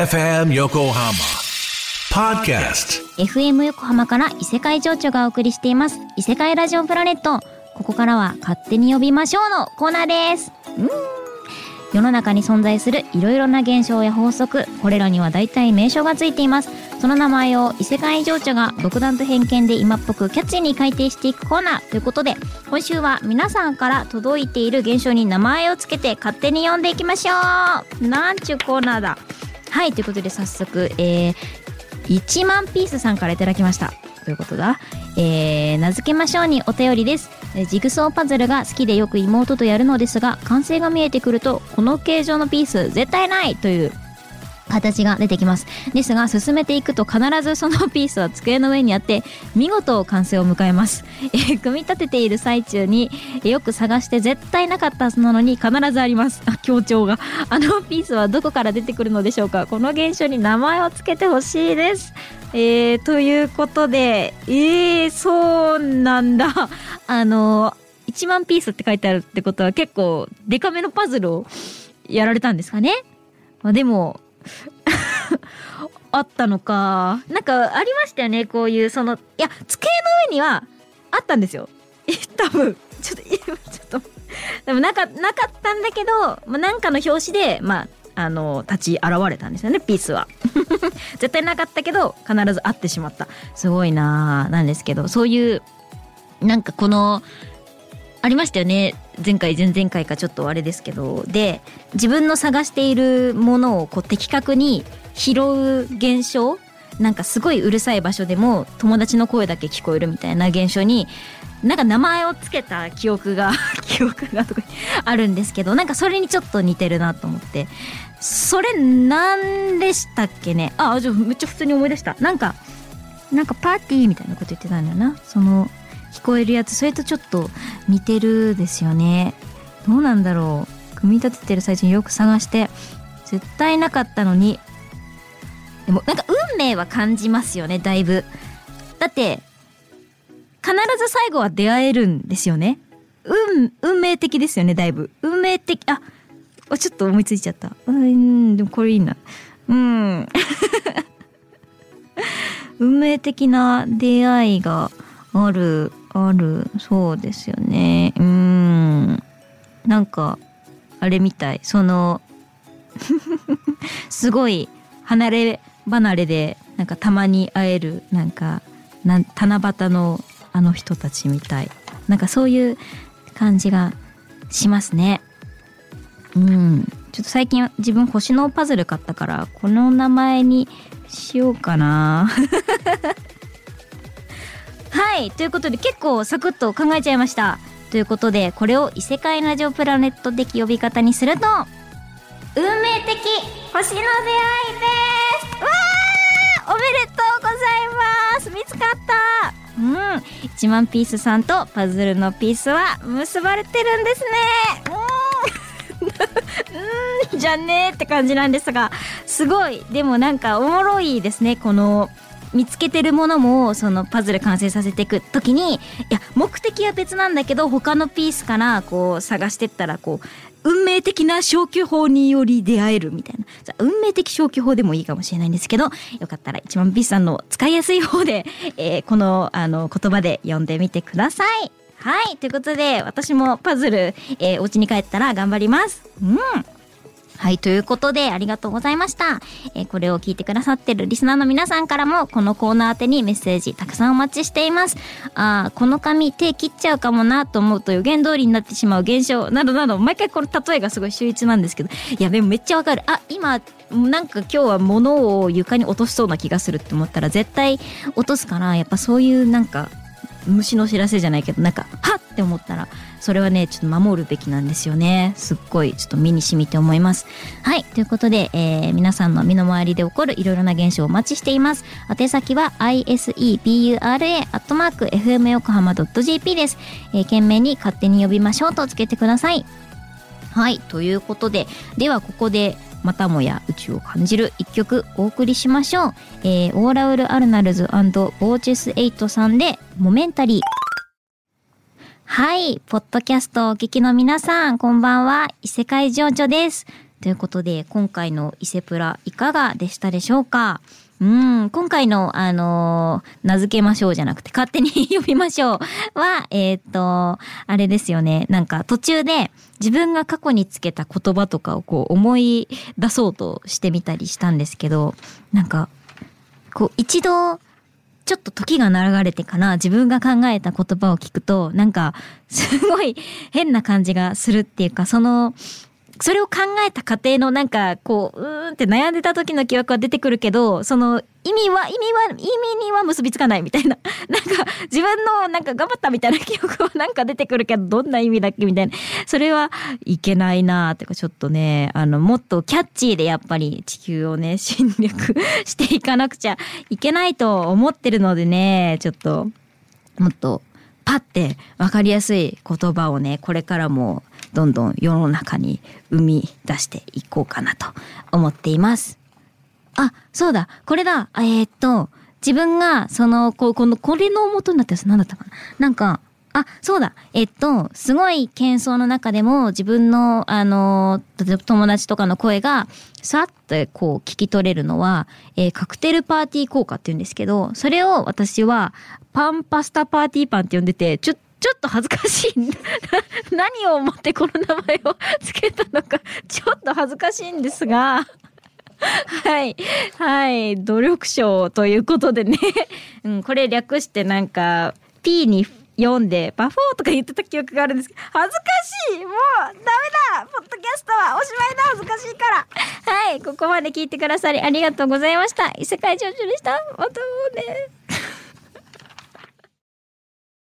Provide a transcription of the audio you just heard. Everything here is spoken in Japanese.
FM 横浜 Podcast FM 横浜から異世界情緒がお送りしています。異世界ラジオプラネット。ここからは勝手に呼びましょうのコーナーです。うん。世の中に存在するいろいろな現象や法則。これらには大体名称がついています。その名前を異世界情緒が独断と偏見で今っぽくキャッチーに改定していくコーナー。ということで今週は皆さんから届いている現象に名前をつけて勝手に呼んでいきましょう。なんちゅうコーナーだ。はいということで早速えー、1万ピースさんから頂きました。ということだ？えー、名付けましょうにお便りです。ジグソーパズルが好きでよく妹とやるのですが完成が見えてくるとこの形状のピース絶対ないという形が出てきます。ですが進めていくと必ずそのピースは机の上にあって見事完成を迎えます、え組み立てている最中によく探して絶対なかったはずなのに必ずあります。あ強調が。あのピースはどこから出てくるのでしょうか。この現象に名前をつけてほしいです。えー、ということでえー、そうなんだ。あの1万ピースって書いてあるってことは結構デカめのパズルをやられたんですかね。まあでも あったのか。なんかありましたよね、こういう、その、いや、机の上にはあったんですよ。多分。ちょっと、今ちょっと。でもなか、なかったんだけど、まあ、なんかの表紙で、まあ、あの、立ち現れたんですよね、ピースは。絶対なかったけど、必ず会ってしまった。すごいなぁ、なんですけど、そういう、なんかこの、ありましたよね。前回前々回かちょっとあれですけど。で自分の探しているものをこう的確に拾う現象なんかすごいうるさい場所でも友達の声だけ聞こえるみたいな現象になんか名前をつけた記憶が 記憶がとかあるんですけどなんかそれにちょっと似てるなと思って。それなんでしたっけね？あじゃあめっちゃ普通に思い出した。なんかなんかパーティーみたいなこと言ってたんだよな。その聞こえるやつそれとちょっと似てるですよね。どうなんだろう。組み立ててる最中によく探して。絶対なかったのに。でもなんか運命は感じますよねだいぶ。だって必ず最後は出会えるんですよね。運運命的ですよねだいぶ。運命的あちょっと思いついちゃった。うんでもこれいいな。うん。運命的な出会いがある。ある。そうですよね。うん。なんかあれみたい。その すごい離れ離れでなんかたまに会えるなんかな七夕のあの人たちみたい。なんかそういう感じがしますね。うん。ちょっと最近自分星のパズル買ったからこの名前にしようかな。はいということで結構サクッと考えちゃいました。ということでこれを異世界ラジオプラネット的呼び方にすると運命的星の出会いです。わーおめでとうございます。見つかった。うん1万ピースさんとパズルのピースは結ばれてるんですね。うん。うんじゃねーって感じなんですがすごい。でもなんかおもろいですねこの見つけてるものもそのパズル完成させていく時にいや目的は別なんだけど他のピースからこう探してったらこう運命的な消去法により出会えるみたいな運命的消去法でもいいかもしれないんですけどよかったら一番ピースさんの使いやすい方で、えーこのあの言葉で読んでみてください。はいということで私もパズル、えーお家に帰ったら頑張ります。うんはい、ということで、ありがとうございました。えーこれを聞いてくださってるリスナーの皆さんからも、このコーナー宛てにメッセージたくさんお待ちしています。あーこの紙手切っちゃうかもなと思うと予言通りになってしまう現象などなど、毎回この例えがすごい秀逸なんですけど、いや、でもめっちゃわかる。あ、今、なんか今日は物を床に落としそうな気がするって思ったら、絶対落とすから、やっぱそういうなんか、虫の知らせじゃないけどなんかって思ったらそれはねちょっと守るべきなんですよね。すっごいちょっと身に染みて思います。はいということで、えー皆さんの身の回りで起こるいろいろな現象をお待ちしています。宛先は isepura.fmyokohama.jp です、えー、懸命に勝手に呼びましょうとつけてください。はいということでではここでまたもや宇宙を感じる一曲お送りしましょう、えーオーラウル・アルナルズボーチェス8さんでモメンタリーはい、ポッドキャストをお聞きの皆さん、こんばんは、異世界情緒です。ということで、今回の伊勢プラいかがでしたでしょうか？うん、今回の、あのー名付けましょうじゃなくて、勝手に呼びましょうは、えーっと、あれですよね。なんか途中で自分が過去につけた言葉とかをこう思い出そうとしてみたりしたんですけど、なんか、こう一度、ちょっと時が流れてから自分が考えた言葉を聞くと、なんか、すごい変な感じがするっていうか、その、それを考えた過程のなんか、こう、うーんって悩んでた時の記憶は出てくるけど、その意味は、意味は、意味には結びつかないみたいな。なんか、自分のなんか頑張ったみたいな記憶はなんか出てくるけど、どんな意味だっけみたいな。それはいけないなーっていうか、ちょっとね、あの、もっとキャッチーでやっぱり地球をね、侵略していかなくちゃいけないと思ってるのでね、ちょっと、もっとパッて分かりやすい言葉をねこれからもどんどん世の中に生み出していこうかなと思っています。あそうだこれだえーっと自分がそのここのこれの元になったやつ何だったかななんかあ、そうだ。えっと、すごい喧騒の中でも自分の、あの、例えば友達とかの声が、さってこう聞き取れるのは、えーカクテルパーティー効果って言うんですけど、それを私は、パンパスタパーティーパンって呼んでて、ちょっ、ちょっと恥ずかしい。何を思ってこの名前をつけたのか、ちょっと恥ずかしいんですが、はい。はい。努力賞ということでね。うん、これ略してなんか、P に読んで、バフォーとか言ってた記憶があるんですけど、恥ずかしいもうダメだポッドキャストはおしまいだ恥ずかしいからはい。ここまで聞いてくださりありがとうございました。異世界情緒でした。またね。